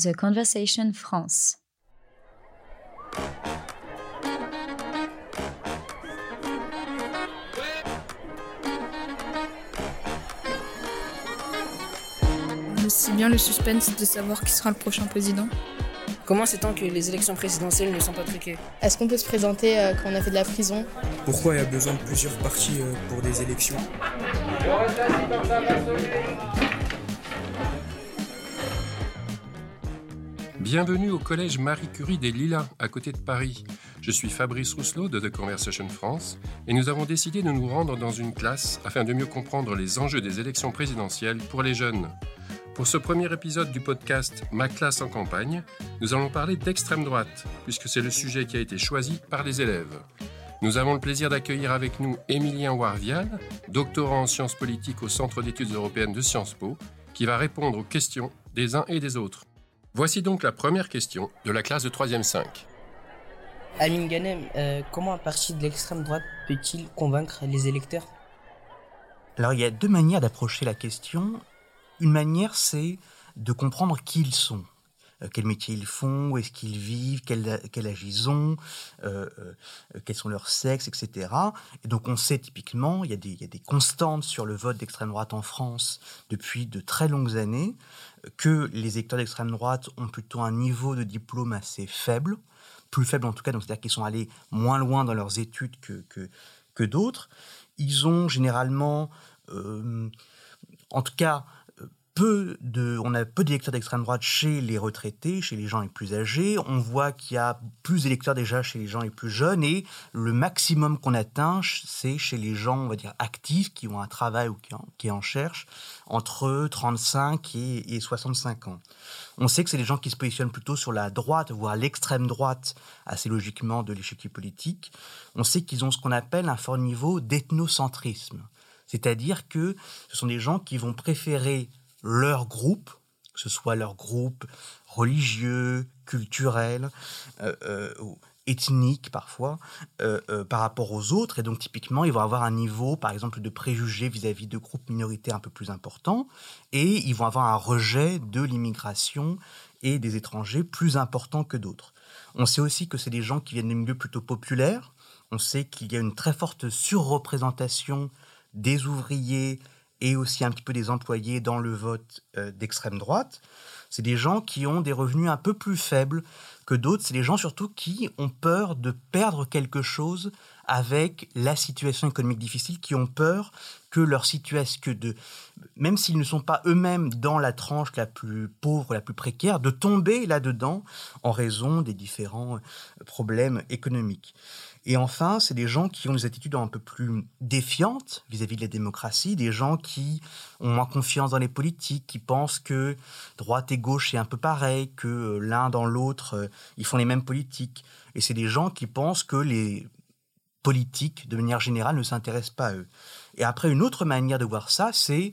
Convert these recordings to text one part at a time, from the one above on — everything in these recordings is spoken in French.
The Conversation France. C'est bien le suspense de savoir qui sera le prochain président. Comment sait-on que les élections présidentielles ne sont pas truquées Est-ce qu'on peut se présenter euh, quand on a fait de la prison? Pourquoi il y a besoin de plusieurs partis euh, pour des élections? Bienvenue au collège Marie Curie des Lilas, à côté de Paris. Je suis Fabrice Rousselot de The Conversation France et nous avons décidé de nous rendre dans une classe afin de mieux comprendre les enjeux des élections présidentielles pour les jeunes. Pour ce premier épisode du podcast Ma classe en campagne, nous allons parler d'extrême droite, puisque c'est le sujet qui a été choisi par les élèves. Nous avons le plaisir d'accueillir avec nous Émilien Warvial, doctorant en sciences politiques au Centre d'études européennes de Sciences Po, qui va répondre aux questions des uns et des autres. Voici donc la première question de la classe de 3e 5. Amin Ganem, euh, comment un parti de l'extrême droite peut-il convaincre les électeurs? Alors il y a deux manières d'approcher la question. Une manière, c'est de comprendre qui ils sont. Euh, quel métier ils font, où est-ce qu'ils vivent, quel, quel âge ils ont, euh, euh, quels sont leurs sexes, etc. Et donc on sait typiquement, il y, a des, il y a des constantes sur le vote d'extrême droite en France depuis de très longues années, que les électeurs d'extrême droite ont plutôt un niveau de diplôme assez faible, plus faible en tout cas, donc c'est-à-dire qu'ils sont allés moins loin dans leurs études que, que, que d'autres. Ils ont généralement, en tout cas, de, on a peu d'électeurs d'extrême droite chez les retraités, chez les gens les plus âgés. On voit qu'il y a plus d'électeurs déjà chez les gens les plus jeunes et le maximum qu'on atteint, c'est chez les gens, on va dire, actifs, qui ont un travail ou qui en, en cherchent, entre 35 et, et 65 ans. On sait que c'est des gens qui se positionnent plutôt sur la droite, voire l'extrême droite, assez logiquement de l'échiquier politique. On sait qu'ils ont ce qu'on appelle un fort niveau d'ethnocentrisme. C'est-à-dire que ce sont des gens qui vont préférer leur groupe, que ce soit leur groupe religieux, culturel, euh, euh, ethnique parfois, euh, euh, par rapport aux autres. Et donc typiquement, ils vont avoir un niveau, par exemple, de préjugés vis-à-vis de groupes minoritaires un peu plus importants. Et ils vont avoir un rejet de l'immigration et des étrangers plus important que d'autres. On sait aussi que c'est des gens qui viennent des milieux plutôt populaires. On sait qu'il y a une très forte surreprésentation des ouvriers, et aussi un petit peu des employés dans le vote euh, d'extrême droite. C'est des gens qui ont des revenus un peu plus faibles que d'autres. C'est des gens surtout qui ont peur de perdre quelque chose avec la situation économique difficile, qui ont peur que leur situation, que de, même s'ils ne sont pas eux-mêmes dans la tranche la plus pauvre, la plus précaire, de tomber là-dedans en raison des différents problèmes économiques. Et enfin, c'est des gens qui ont des attitudes un peu plus défiantes vis-à-vis de la démocratie, des gens qui ont moins confiance dans les politiques, qui pensent que droite et gauche c'est un peu pareil, que l'un dans l'autre, ils font les mêmes politiques. Et c'est des gens qui pensent que les politiques, de manière générale, ne s'intéressent pas à eux. Et après, une autre manière de voir ça, c'est euh,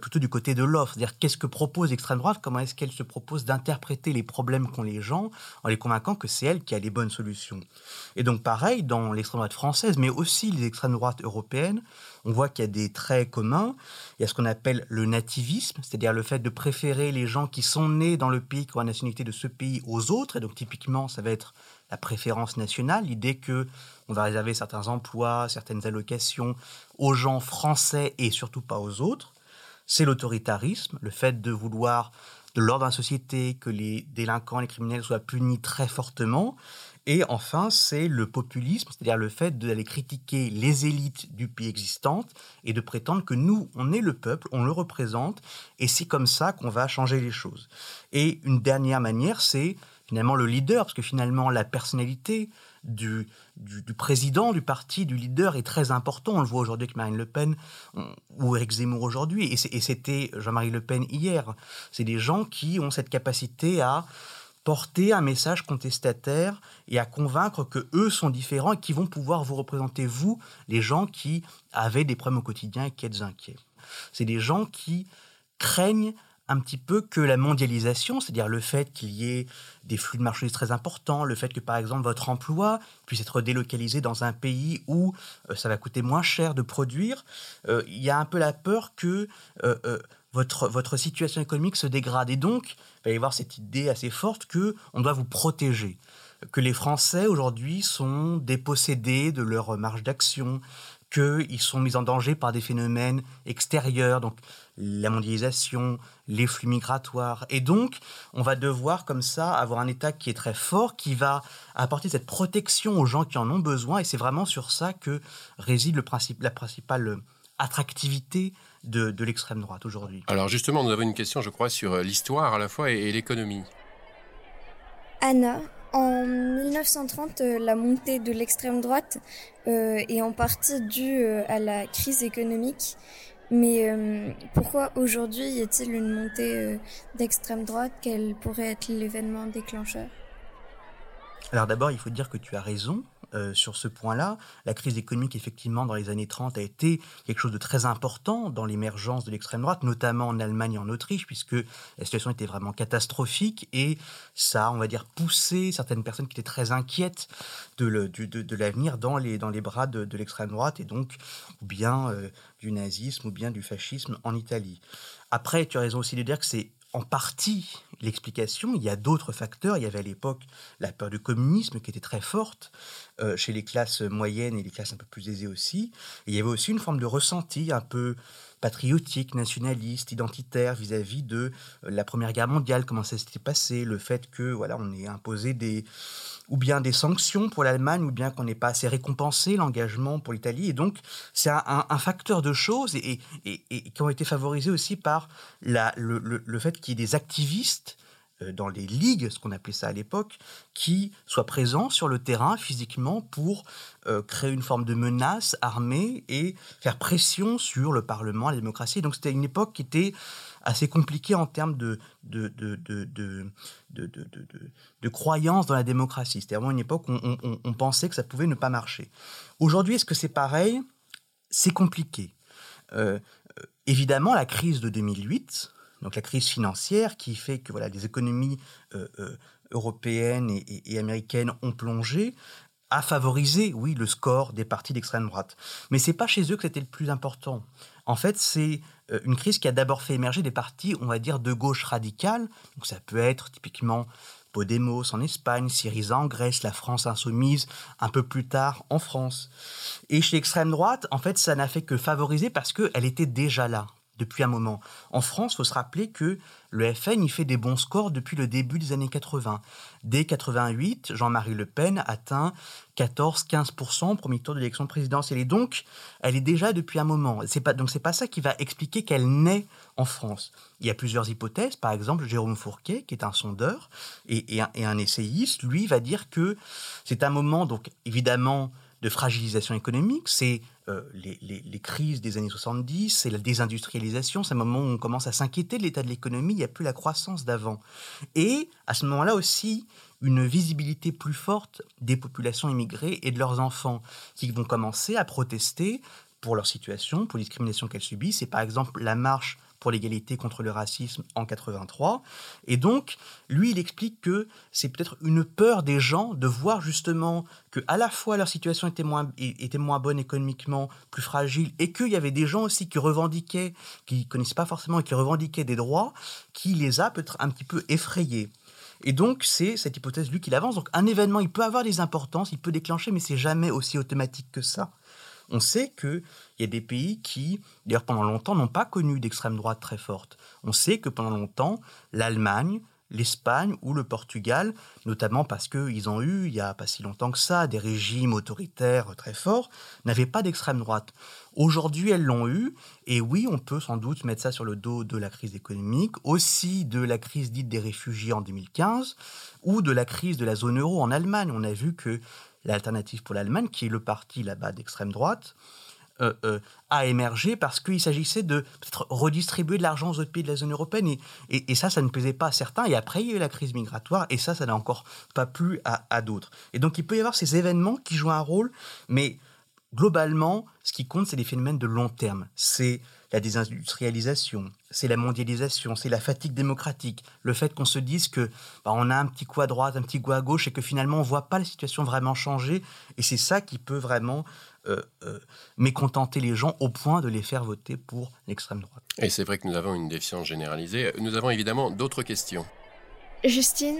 plutôt du côté de l'offre. C'est-à-dire, qu'est-ce que propose l'extrême droite? Comment est-ce qu'elle se propose d'interpréter les problèmes qu'ont les gens en les convaincant que c'est elle qui a les bonnes solutions? Et donc, pareil, dans l'extrême droite française, mais aussi les extrêmes droites européennes, on voit qu'il y a des traits communs. Il y a ce qu'on appelle le nativisme, c'est-à-dire le fait de préférer les gens qui sont nés dans le pays, qui ont la nationalité de ce pays aux autres. Et donc, typiquement, ça va être la préférence nationale, l'idée que on va réserver certains emplois, certaines allocations aux gens français et surtout pas aux autres. C'est l'autoritarisme, le fait de vouloir de l'ordre dans la société, que les délinquants, les criminels soient punis très fortement. Et enfin, c'est le populisme, c'est-à-dire le fait d'aller critiquer les élites du pays existantes et de prétendre que nous, on est le peuple, on le représente, et c'est comme ça qu'on va changer les choses. Et une dernière manière, c'est finalement le leader, parce que finalement la personnalité du, président du parti, du leader est très important. On le voit aujourd'hui avec Marine Le Pen ou Éric Zemmour aujourd'hui, et c'était Jean-Marie Le Pen hier. C'est des gens qui ont cette capacité à porter un message contestataire et à convaincre que eux sont différents et qui vont pouvoir vous représenter, vous, les gens qui avaient des problèmes au quotidien et qui êtes inquiets. C'est des gens qui craignent un petit peu que la mondialisation, c'est-à-dire le fait qu'il y ait des flux de marchandises très importants, le fait que par exemple votre emploi puisse être délocalisé dans un pays où euh, ça va coûter moins cher de produire, euh, il y a un peu la peur que euh, votre, votre situation économique se dégrade. Et donc, il va y avoir cette idée assez forte que on doit vous protéger. Que les Français aujourd'hui sont dépossédés de leur marge d'action, qu'ils sont mis en danger par des phénomènes extérieurs, donc la mondialisation, les flux migratoires. Et donc, on va devoir comme ça avoir un État qui est très fort, qui va apporter cette protection aux gens qui en ont besoin. Et c'est vraiment sur ça que réside le principe, la principale attractivité de, l'extrême droite aujourd'hui. Alors justement, nous avons une question, je crois, sur l'histoire à la fois et, l'économie. Anna, en 1930, euh, la montée de l'extrême droite euh, est en partie due euh, à la crise économique. Mais pourquoi aujourd'hui y a-t-il une montée d'extrême droite? Quel pourrait être l'événement déclencheur? Alors d'abord, il faut dire que tu as raison. Euh, sur ce point-là. La crise économique, effectivement, dans les années 30, a été quelque chose de très important dans l'émergence de l'extrême droite, notamment en Allemagne et en Autriche, puisque la situation était vraiment catastrophique et ça, on va dire, poussé certaines personnes qui étaient très inquiètes de, l'avenir dans les, bras de, l'extrême droite et donc, ou bien euh, du nazisme ou bien du fascisme en Italie. Après, tu as raison aussi de dire que c'est en partie l'explication. Il y a d'autres facteurs. Il y avait à l'époque la peur du communisme qui était très forte euh, chez les classes moyennes et les classes un peu plus aisées aussi. il y avait aussi une forme de ressenti un peu patriotique, nationaliste, identitaire vis-à-vis de euh, la Première Guerre mondiale, comment ça s'était passé, le fait que voilà, on ait imposé des ou bien des sanctions pour l'Allemagne, ou bien qu'on n'ait pas assez récompensé l'engagement pour l'Italie. Et donc, c'est un, facteur de choses et, qui ont été favorisés aussi par la, le, le, fait qu'il y ait des activistes dans les ligues, ce qu'on appelait ça à l'époque, qui soient présents sur le terrain physiquement pour euh, créer une forme de menace armée et faire pression sur le Parlement, la démocratie. Donc c'était une époque qui était assez compliquée en termes de, de, de, de, de croyance dans la démocratie. C'était vraiment une époque où on, pensait que ça pouvait ne pas marcher. Aujourd'hui, est-ce que c'est pareil? C'est compliqué. Euh, évidemment, la crise de 2008, donc la crise financière qui fait que voilà, les économies euh, euh, européennes et, américaines ont plongé, a favorisé, oui, le score des partis d'extrême droite. Mais c'est pas chez eux que c'était le plus important. En fait, c'est euh, une crise qui a d'abord fait émerger des partis, on va dire, de gauche radicale. Donc ça peut être typiquement Podemos en Espagne, Syriza en Grèce, la France insoumise un peu plus tard en France. Et chez l'extrême droite, en fait, ça n'a fait que favoriser parce qu'elle était déjà là depuis un moment. En France, il faut se rappeler que le FN y fait des bons scores depuis le début des années 80. Dès 88, Jean-Marie Le Pen atteint 14-15% au premier tour de l'élection présidentielle. Et donc, elle est déjà depuis un moment. Pas, donc, c'est pas ça qui va expliquer qu'elle naît en France. Il y a plusieurs hypothèses. Par exemple, Jérôme Fourquet, qui est un sondeur et un essayiste, lui, va dire que c'est un moment, donc, évidemment, de fragilisation économique, c'est euh, les, crises des années 70, c'est la désindustrialisation, c'est un moment où on commence à s'inquiéter de l'état de l'économie, il n'y a plus la croissance d'avant. Et à ce moment-là aussi, une visibilité plus forte des populations immigrées et de leurs enfants qui vont commencer à protester pour leur situation, pour les discriminations qu'elles subissent. C'est par exemple la marche pour l'égalité contre le racisme en 83. Et donc, lui, il explique que c'est peut-être une peur des gens de voir justement que à la fois leur situation était moins, était moins bonne économiquement, plus fragile, et qu'il y avait des gens aussi qui revendiquaient, qui connaissaient pas forcément et qui revendiquaient des droits, qui les a peut-être un petit peu effrayés. Et donc, c'est cette hypothèse, lui, qu'il avance. Donc, un événement, il peut avoir des importances, il peut déclencher, mais c'est jamais aussi automatique que ça on sait qu'il y a des pays qui, d'ailleurs pendant longtemps, n'ont pas connu d'extrême droite très forte. On sait que pendant longtemps, l'Allemagne, l'Espagne ou le Portugal, notamment parce qu'ils ont eu, il n'y a pas si longtemps que ça, des régimes autoritaires très forts, n'avaient pas d'extrême droite. Aujourd'hui, elles l'ont eu, et oui, on peut sans doute mettre ça sur le dos de la crise économique, aussi de la crise dite des réfugiés en 2015, ou de la crise de la zone euro en Allemagne. On a vu que l'alternative pour l'Allemagne, qui est le parti là-bas d'extrême droite, euh, euh, a émergé parce qu'il s'agissait de redistribuer de l'argent aux autres pays de la zone européenne. Et, ça, ça ne plaisait pas à certains. Et après, il y a eu la crise migratoire. Et ça, ça n'a encore pas plu à, à d'autres. Et donc, il peut y avoir ces événements qui jouent un rôle. Mais globalement, ce qui compte, c'est les phénomènes de long terme. C'est la désindustrialisation, c'est la mondialisation, c'est la fatigue démocratique, le fait qu'on se dise que bah, on a un petit coup à droite, un petit coup à gauche, et que finalement on voit pas la situation vraiment changer, et c'est ça qui peut vraiment euh, euh, mécontenter les gens au point de les faire voter pour l'extrême droite. Et c'est vrai que nous avons une défiance généralisée. Nous avons évidemment d'autres questions. Justine,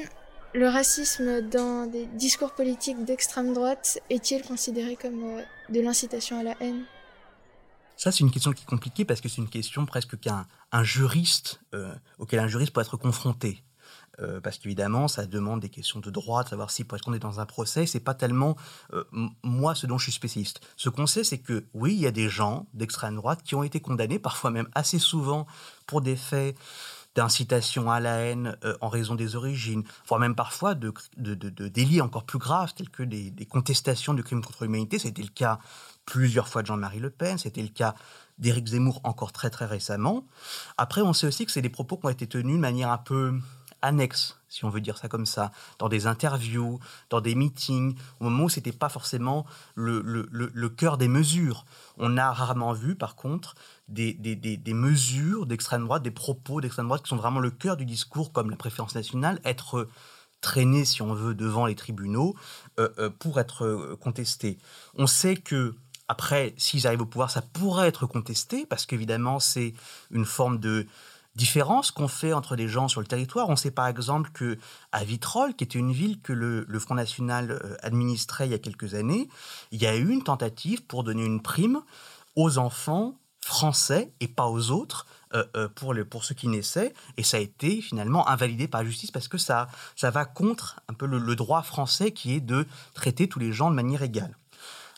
le racisme dans des discours politiques d'extrême droite est-il considéré comme euh, de l'incitation à la haine? Ça, c'est une question qui est compliquée parce que c'est une question presque qu'un un juriste, euh, auquel un juriste peut être confronté. Euh, parce qu'évidemment, ça demande des questions de droit, savoir si être qu'on est dans un procès, c'est pas tellement moi ce dont je suis spécialiste. Ce qu'on sait, c'est que oui, il y a des gens d'extrême droite qui ont été condamnés, parfois même assez souvent, pour des faits d'incitation à la haine euh, en raison des origines, voire même parfois de, délits encore plus graves, tels que des, contestations de crimes contre l'humanité. C'était le cas plusieurs fois de Jean-Marie Le Pen, c'était le cas d'Éric Zemmour encore très très récemment. Après, on sait aussi que c'est des propos qui ont été tenus de manière un peu annexe, si on veut dire ça comme ça, dans des interviews, dans des meetings, au moment où ce n'était pas forcément le, cœur des mesures. On a rarement vu, par contre, des, mesures d'extrême droite, des propos d'extrême droite qui sont vraiment le cœur du discours, comme la préférence nationale, être traînés, si on veut, devant les tribunaux euh, euh, pour être euh, contestés. On sait que après, s'ils arrivent au pouvoir, ça pourrait être contesté, parce qu'évidemment, c'est une forme de différence qu'on fait entre les gens sur le territoire. On sait par exemple que à Vitrolles, qui était une ville que le, Front National euh, administrait il y a quelques années, il y a eu une tentative pour donner une prime aux enfants français et pas aux autres euh, euh, pour, pour ceux qui naissaient et ça a été finalement invalidé par la justice parce que ça, ça va contre un peu le, droit français qui est de traiter tous les gens de manière égale.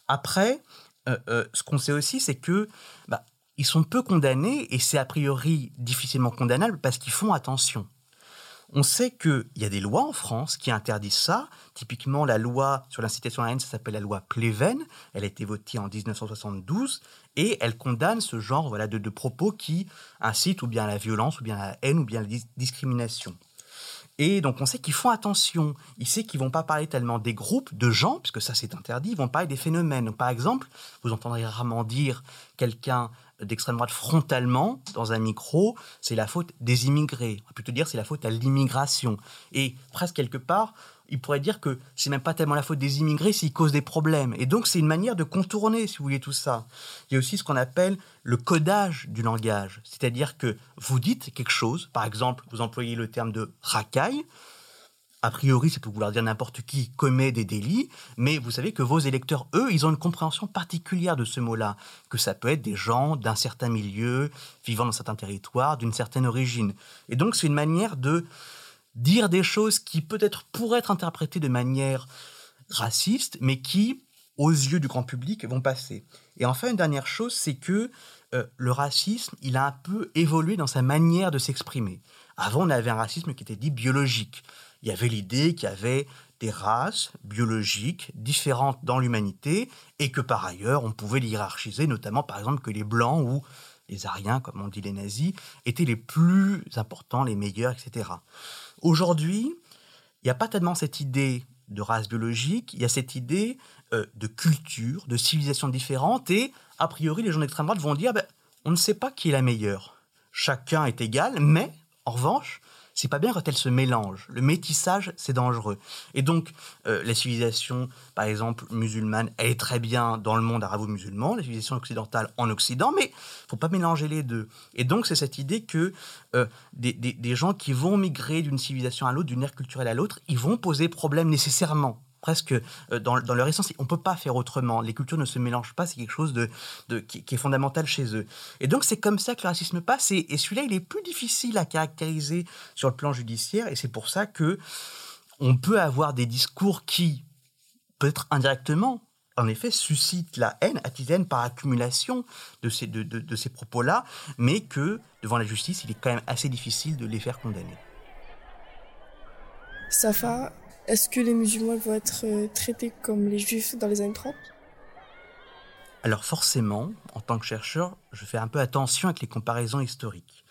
Après, ce qu'on sait aussi, c'est que bah, ils sont peu condamnés et c'est a priori difficilement condamnable parce qu'ils font attention. On sait qu'il y a des lois en France qui interdisent ça. Typiquement, la loi sur l'incitation à la haine, ça s'appelle la loi Pleven. Elle a été votée en 1972 et elle condamne ce genre de propos qui incitent ou bien à la violence, ou bien à la haine, ou bien à la discrimination. Et donc on sait qu'ils font attention. Ils savent qu'ils vont pas parler tellement des groupes de gens, puisque ça c'est interdit. Ils vont parler des phénomènes. par exemple, vous entendrez rarement dire quelqu'un d'extrême droite frontalement dans un micro, c'est la faute des immigrés. On peut plutôt dire c'est la faute à l'immigration. Et presque quelque part, il pourrait dire que c'est même pas tellement la faute des immigrés s'ils causent des problèmes. Et donc c'est une manière de contourner, si vous voulez, tout ça. Il y a aussi ce qu'on appelle le codage du langage. C'est-à-dire que vous dites quelque chose, par exemple, vous employez le terme de racaille, a priori, ça peut vouloir dire n'importe qui commet des délits, mais vous savez que vos électeurs, eux, ils ont une compréhension particulière de ce mot-là, que ça peut être des gens d'un certain milieu, vivant dans certains territoires, d'une certaine origine. Et donc, c'est une manière de dire des choses qui peut-être pourraient être interprétées de manière raciste, mais qui, aux yeux du grand public, vont passer. Et enfin, une dernière chose, c'est que euh, le racisme, il a un peu évolué dans sa manière de s'exprimer. Avant, on avait un racisme qui était dit biologique il y avait l'idée qu'il y avait des races biologiques différentes dans l'humanité et que par ailleurs on pouvait les hiérarchiser, notamment par exemple que les blancs ou les ariens, comme on dit les nazis, étaient les plus importants, les meilleurs, etc. Aujourd'hui, il n'y a pas tellement cette idée de race biologique, il y a cette idée euh, de culture, de civilisation différente, et a priori les gens d'extrême droite vont dire, ben, on ne sait pas qui est la meilleure. Chacun est égal, mais en revanche, c'est pas bien quand elles se mélangent. Le métissage, c'est dangereux. Et donc, euh, la civilisation, par exemple, musulmane, elle est très bien dans le monde arabo-musulman, la civilisation occidentale en Occident, mais faut pas mélanger les deux. Et donc, c'est cette idée que euh, des, des gens qui vont migrer d'une civilisation à l'autre, d'une ère culturelle à l'autre, ils vont poser problème nécessairement presque euh, dans, leur essence. On ne peut pas faire autrement. Les cultures ne se mélangent pas. C'est quelque chose de, qui, est fondamental chez eux. Et donc, c'est comme ça que le racisme passe. Et, celui-là, il est plus difficile à caractériser sur le plan judiciaire. Et c'est pour ça que on peut avoir des discours qui, peut-être indirectement, en effet, suscitent la haine, attisent par accumulation de ces, de, de ces propos-là, mais que, devant la justice, il est quand même assez difficile de les faire condamner. Safa, est-ce que les musulmans vont être euh, traités comme les juifs dans les années 30 Alors forcément, en tant que chercheur, je fais un peu attention avec les comparaisons historiques.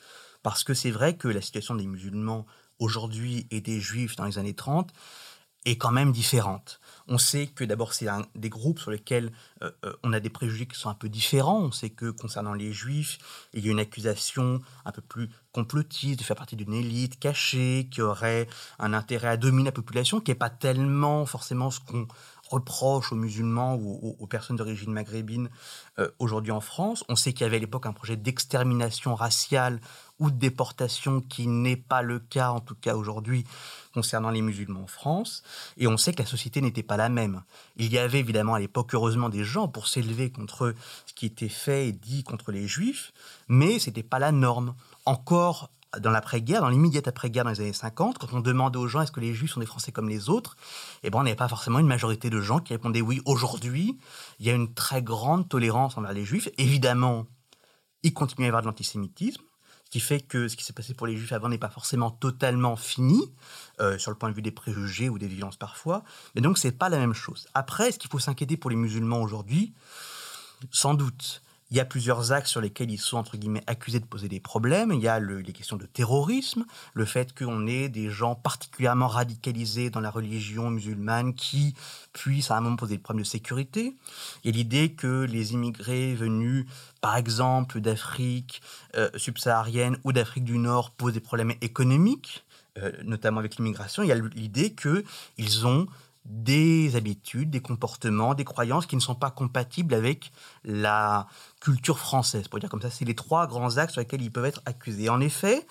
Parce que c'est vrai que la situation des musulmans aujourd'hui et des juifs dans les années 30 est quand même différente. On sait que d'abord c'est des groupes sur lesquels euh, euh, on a des préjugés qui sont un peu différents. On sait que concernant les juifs, il y a une accusation un peu plus complotiste de faire partie d'une élite cachée qui aurait un intérêt à dominer la population, qui n'est pas tellement forcément ce qu'on reproche aux musulmans ou aux, personnes d'origine maghrébine euh, aujourd'hui en France. On sait qu'il y avait à l'époque un projet d'extermination raciale ou de déportation qui n'est pas le cas, en tout cas aujourd'hui, concernant les musulmans en France. Et on sait que la société n'était pas la même. Il y avait évidemment à l'époque, heureusement, des gens pour s'élever contre ce qui était fait et dit contre les juifs, mais ce n'était pas la norme. Encore dans l'après-guerre, dans l'immédiate après-guerre dans les années 50, quand on demandait aux gens est-ce que les Juifs sont des Français comme les autres, eh ben, on n'avait pas forcément une majorité de gens qui répondaient oui. Aujourd'hui, il y a une très grande tolérance envers les Juifs. Évidemment, il continue à y avoir de l'antisémitisme, ce qui fait que ce qui s'est passé pour les Juifs avant n'est pas forcément totalement fini, euh, sur le point de vue des préjugés ou des violences parfois. Mais donc, c'est pas la même chose. Après, est-ce qu'il faut s'inquiéter pour les musulmans aujourd'hui? Sans doute. Il y a plusieurs axes sur lesquels ils sont, entre guillemets, accusés de poser des problèmes. Il y a les questions de terrorisme, le fait qu'on ait des gens particulièrement radicalisés dans la religion musulmane qui puissent à un moment poser des problèmes de sécurité. Il y a l'idée que les immigrés venus, par exemple, d'Afrique euh, subsaharienne ou d'Afrique du Nord posent des problèmes économiques, euh, notamment avec l'immigration. Il y a l'idée qu'ils ont des habitudes, des comportements, des croyances qui ne sont pas compatibles avec la culture française. Pour dire comme ça, c'est les trois grands axes sur lesquels ils peuvent être accusés. En effet,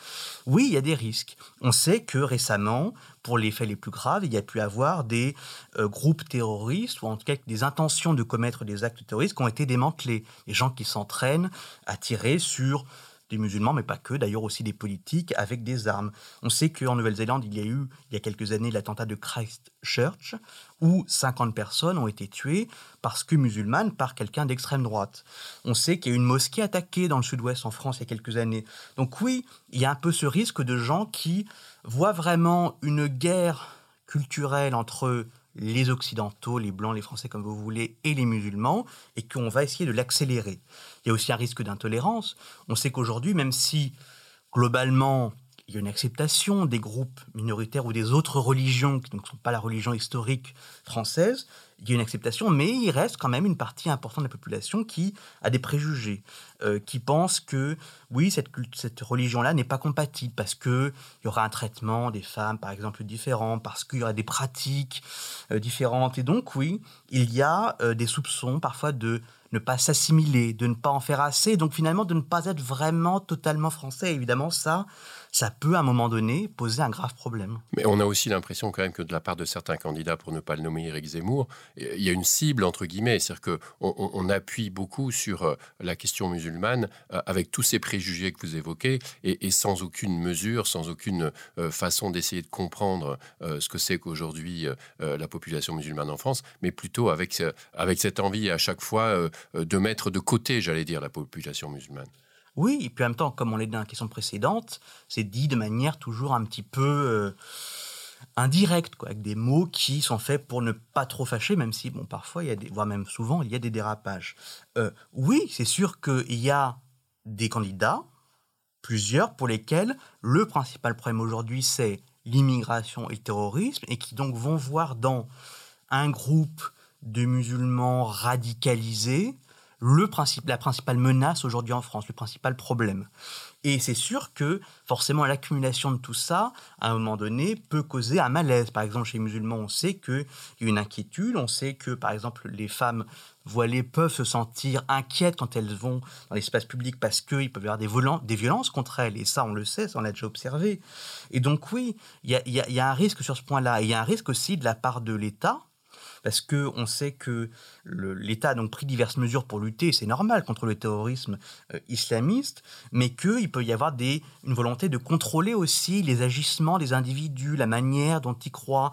oui, il y a des risques. On sait que récemment, pour les faits les plus graves, il y a pu avoir des euh, groupes terroristes, ou en tout cas des intentions de commettre des actes terroristes qui ont été démantelés. Des gens qui s'entraînent à tirer sur des musulmans, mais pas que, d'ailleurs aussi des politiques avec des armes. On sait qu'en Nouvelle-Zélande, il y a eu, il y a quelques années, l'attentat de Christchurch, où 50 personnes ont été tuées parce que musulmanes par quelqu'un d'extrême droite. On sait qu'il y a eu une mosquée attaquée dans le sud-ouest en France il y a quelques années. Donc oui, il y a un peu ce risque de gens qui voient vraiment une guerre culturelle entre les Occidentaux, les Blancs, les Français comme vous voulez, et les musulmans, et qu'on va essayer de l'accélérer. Il y a aussi un risque d'intolérance. On sait qu'aujourd'hui, même si globalement il y a une acceptation des groupes minoritaires ou des autres religions qui ne sont pas la religion historique française, il y a une acceptation, mais il reste quand même une partie importante de la population qui a des préjugés, euh, qui pense que oui, cette, cette religion-là n'est pas compatible parce qu'il y aura un traitement des femmes, par exemple, différent, parce qu'il y aura des pratiques euh, différentes. Et donc, oui, il y a euh, des soupçons parfois de ne pas s'assimiler, de ne pas en faire assez, donc finalement de ne pas être vraiment totalement français. Évidemment, ça, ça peut à un moment donné poser un grave problème. Mais on a aussi l'impression quand même que de la part de certains candidats, pour ne pas le nommer Éric Zemmour, il y a une cible entre guillemets, c'est-à-dire qu'on on, appuie beaucoup sur euh, la question musulmane euh, avec tous ces préjugés que vous évoquez et, sans aucune mesure, sans aucune euh, façon d'essayer de comprendre ce que c'est qu'aujourd'hui la population musulmane en France, mais plutôt avec, avec cette envie à chaque fois de mettre de côté, j'allais dire, la population musulmane. Oui, et puis en même temps, comme on l'a dit dans la question précédente, c'est dit de manière toujours un petit peu euh, indirecte, avec des mots qui sont faits pour ne pas trop fâcher, même si, bon, parfois, il y a des, voire même souvent, il y a des dérapages. Euh, oui, c'est sûr qu'il y a des candidats, plusieurs, pour lesquels le principal problème aujourd'hui, c'est l'immigration et le terrorisme, et qui donc vont voir dans un groupe de musulmans radicalisés le principe, la principale menace aujourd'hui en France, le principal problème. Et c'est sûr que forcément l'accumulation de tout ça, à un moment donné, peut causer un malaise. Par exemple, chez les musulmans, on sait qu'il y a une inquiétude, on sait que, par exemple, les femmes voilées peuvent se sentir inquiètes quand elles vont dans l'espace public parce qu'il peut y avoir des, violences contre elles. Et ça, on le sait, ça, on l'a déjà observé. Et donc oui, il y y a un risque sur ce point-là. Il y a un risque aussi de la part de l'État, parce que on sait que l'État a donc pris diverses mesures pour lutter, c'est normal, contre le terrorisme euh, islamiste, mais qu'il peut y avoir des, une volonté de contrôler aussi les agissements des individus, la manière dont ils croient,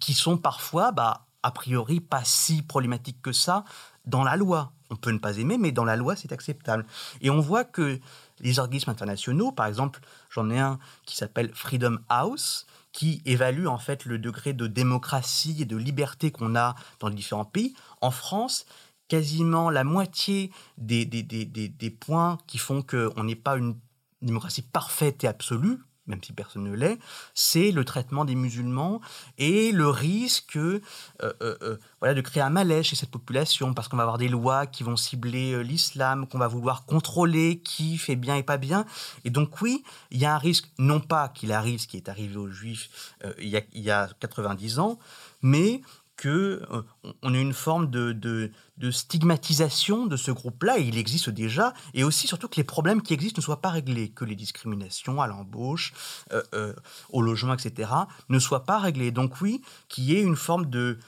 qui sont parfois, bah, a priori, pas si problématiques que ça dans la loi. On peut ne pas aimer, mais dans la loi, c'est acceptable. Et on voit que les organismes internationaux, par exemple, j'en ai un qui s'appelle Freedom House, qui évalue en fait le degré de démocratie et de liberté qu'on a dans les différents pays. En France, quasiment la moitié des, des, des, des points qui font qu'on n'est pas une démocratie parfaite et absolue, même si personne ne l'est, c'est le traitement des musulmans et le risque euh, euh, euh, voilà, de créer un malaise chez cette population, parce qu'on va avoir des lois qui vont cibler l'islam, qu'on va vouloir contrôler qui fait bien et pas bien. Et donc oui, il y a un risque, non pas qu'il arrive ce qui est arrivé aux juifs il, y a, il y a 90 ans, mais que euh, on a une forme de, stigmatisation de ce groupe-là, il existe déjà, et aussi surtout que les problèmes qui existent ne soient pas réglés, que les discriminations à l'embauche, euh, euh, au logement, etc., ne soient pas réglées. Donc oui, qu'il y ait une forme de,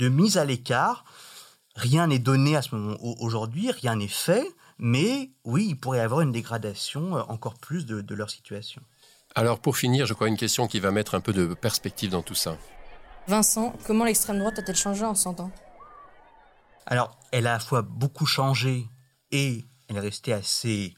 mise à l'écart. Rien n'est donné à ce moment aujourd'hui, rien n'est fait, mais oui, il pourrait y avoir une dégradation encore plus de leur situation. Alors pour finir, je crois une question qui va mettre un peu de perspective dans tout ça. Vincent, comment l'extrême droite a-t-elle changé en 100 ans? Alors, elle a à la fois beaucoup changé et elle est restée assez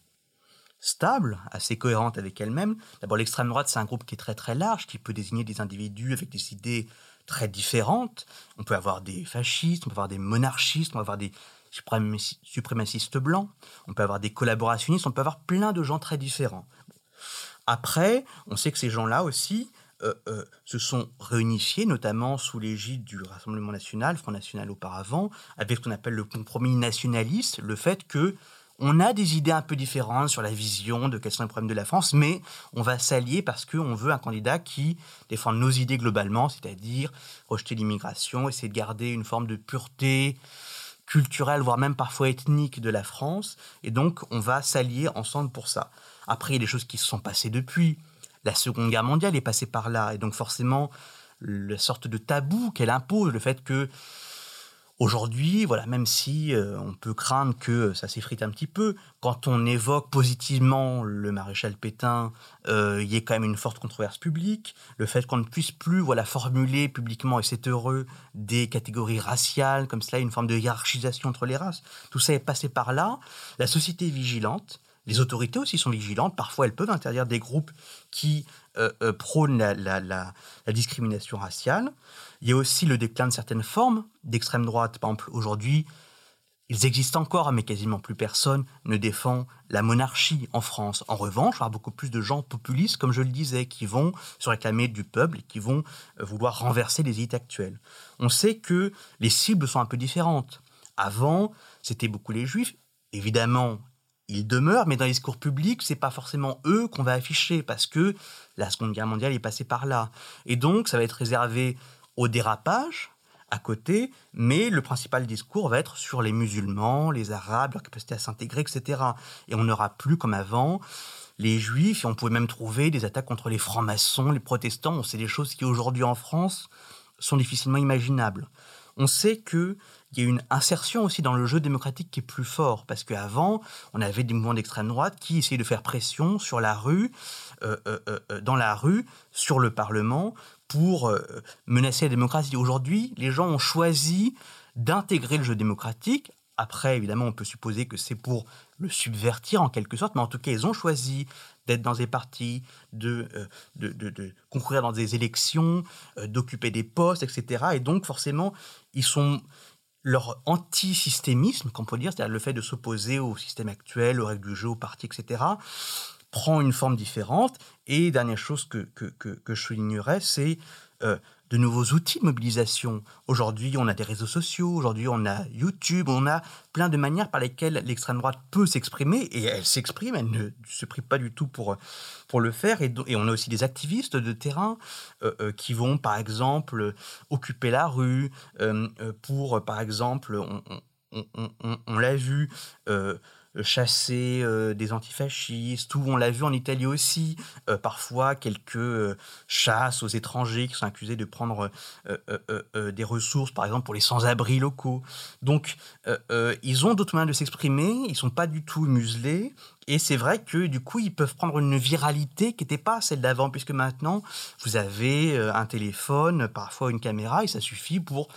stable, assez cohérente avec elle-même. D'abord, l'extrême droite, c'est un groupe qui est très très large, qui peut désigner des individus avec des idées très différentes. On peut avoir des fascistes, on peut avoir des monarchistes, on peut avoir des suprémacistes blancs, on peut avoir des collaborationnistes, on peut avoir plein de gens très différents. Après, on sait que ces gens-là aussi euh, euh, se sont réunifiés, notamment sous l'égide du Rassemblement national, Front national auparavant, avec ce qu'on appelle le compromis nationaliste, le fait que on a des idées un peu différentes sur la vision de quels sont les problèmes de la France, mais on va s'allier parce qu'on veut un candidat qui défende nos idées globalement, c'est-à-dire rejeter l'immigration, essayer de garder une forme de pureté culturelle, voire même parfois ethnique de la France. Et donc, on va s'allier ensemble pour ça. Après, il y a des choses qui se sont passées depuis la Seconde Guerre mondiale est passée par là. Et donc forcément, la sorte de tabou qu'elle impose, le fait que aujourd'hui, voilà, même si euh, on peut craindre que ça s'effrite un petit peu, quand on évoque positivement le maréchal Pétain, euh, il y ait quand même une forte controverse publique, le fait qu'on ne puisse plus voilà formuler publiquement, et c'est heureux, des catégories raciales, comme cela, une forme de hiérarchisation entre les races, tout ça est passé par là. La société est vigilante, les autorités aussi sont vigilantes. Parfois, elles peuvent interdire des groupes qui euh, euh, prônent la, discrimination raciale. Il y a aussi le déclin de certaines formes d'extrême droite. Par exemple, aujourd'hui, ils existent encore, mais quasiment plus personne ne défend la monarchie en France. En revanche, il y a beaucoup plus de gens populistes, comme je le disais, qui vont se réclamer du peuple et qui vont euh, vouloir renverser les élites actuelles. On sait que les cibles sont un peu différentes. Avant, c'était beaucoup les juifs. Évidemment, ils demeurent, mais dans les discours publics, c'est pas forcément eux qu'on va afficher parce que la Seconde Guerre mondiale est passée par là. Et donc, ça va être réservé au dérapage à côté, mais le principal discours va être sur les musulmans, les arabes, leur capacité à s'intégrer, etc. Et on n'aura plus comme avant les juifs, et on pouvait même trouver des attaques contre les francs-maçons, les protestants. C'est des choses qui aujourd'hui en France sont difficilement imaginables. On sait que il y a une insertion aussi dans le jeu démocratique qui est plus fort. Parce qu'avant, on avait des mouvements d'extrême droite qui essayaient de faire pression sur la rue, euh, euh, euh, dans la rue, sur le Parlement, pour menacer la démocratie. Aujourd'hui, les gens ont choisi d'intégrer le jeu démocratique. Après, évidemment, on peut supposer que c'est pour le subvertir en quelque sorte, mais en tout cas, ils ont choisi d'être dans des partis, de, concourir dans des élections, d'occuper des postes, etc. Et donc, forcément, ils sont leur antisystémisme, qu'on peut dire, c'est-à-dire le fait de s'opposer au système actuel, aux règles du jeu, aux partis, etc., prend une forme différente. Et dernière chose que, que, que, je soulignerais, c'est euh, de nouveaux outils de mobilisation. Aujourd'hui, on a des réseaux sociaux, aujourd'hui, on a YouTube, on a plein de manières par lesquelles l'extrême droite peut s'exprimer, et elle s'exprime, elle ne se prive pas du tout pour, pour le faire, et, on a aussi des activistes de terrain euh, euh, qui vont, par exemple, occuper la rue, euh, pour, par exemple, on l'a vu, chasser euh, des antifascistes, ou on l'a vu en Italie aussi, euh, parfois quelques euh, chasses aux étrangers qui sont accusés de prendre des ressources, par exemple pour les sans-abri locaux. Donc, ils ont d'autres moyens de s'exprimer, ils sont pas du tout muselés, et c'est vrai que du coup, ils peuvent prendre une viralité qui n'était pas celle d'avant, puisque maintenant, vous avez un téléphone, parfois une caméra, et ça suffit pour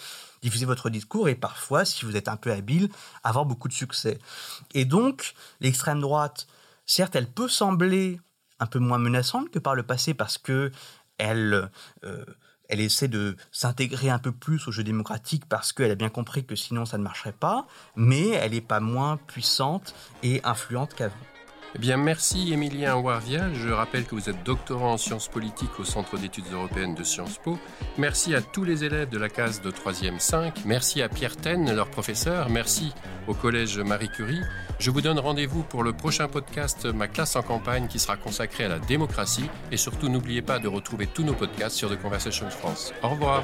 diffuser votre discours et parfois, si vous êtes un peu habile, avoir beaucoup de succès. Et donc, l'extrême droite, certes, elle peut sembler un peu moins menaçante que par le passé parce que elle, euh, elle essaie de s'intégrer un peu plus au jeu démocratique parce qu'elle a bien compris que sinon ça ne marcherait pas, mais elle n'est pas moins puissante et influente qu'avant. Eh bien, merci Emilien Warvia. Je rappelle que vous êtes doctorant en sciences politiques au Centre d'études européennes de Sciences Po. Merci à tous les élèves de la case de 3e 5. Merci à Pierre Ten, leur professeur. Merci au collège Marie Curie. Je vous donne rendez-vous pour le prochain podcast Ma classe en campagne qui sera consacré à la démocratie. Et surtout, n'oubliez pas de retrouver tous nos podcasts sur The Conversation France. Au revoir.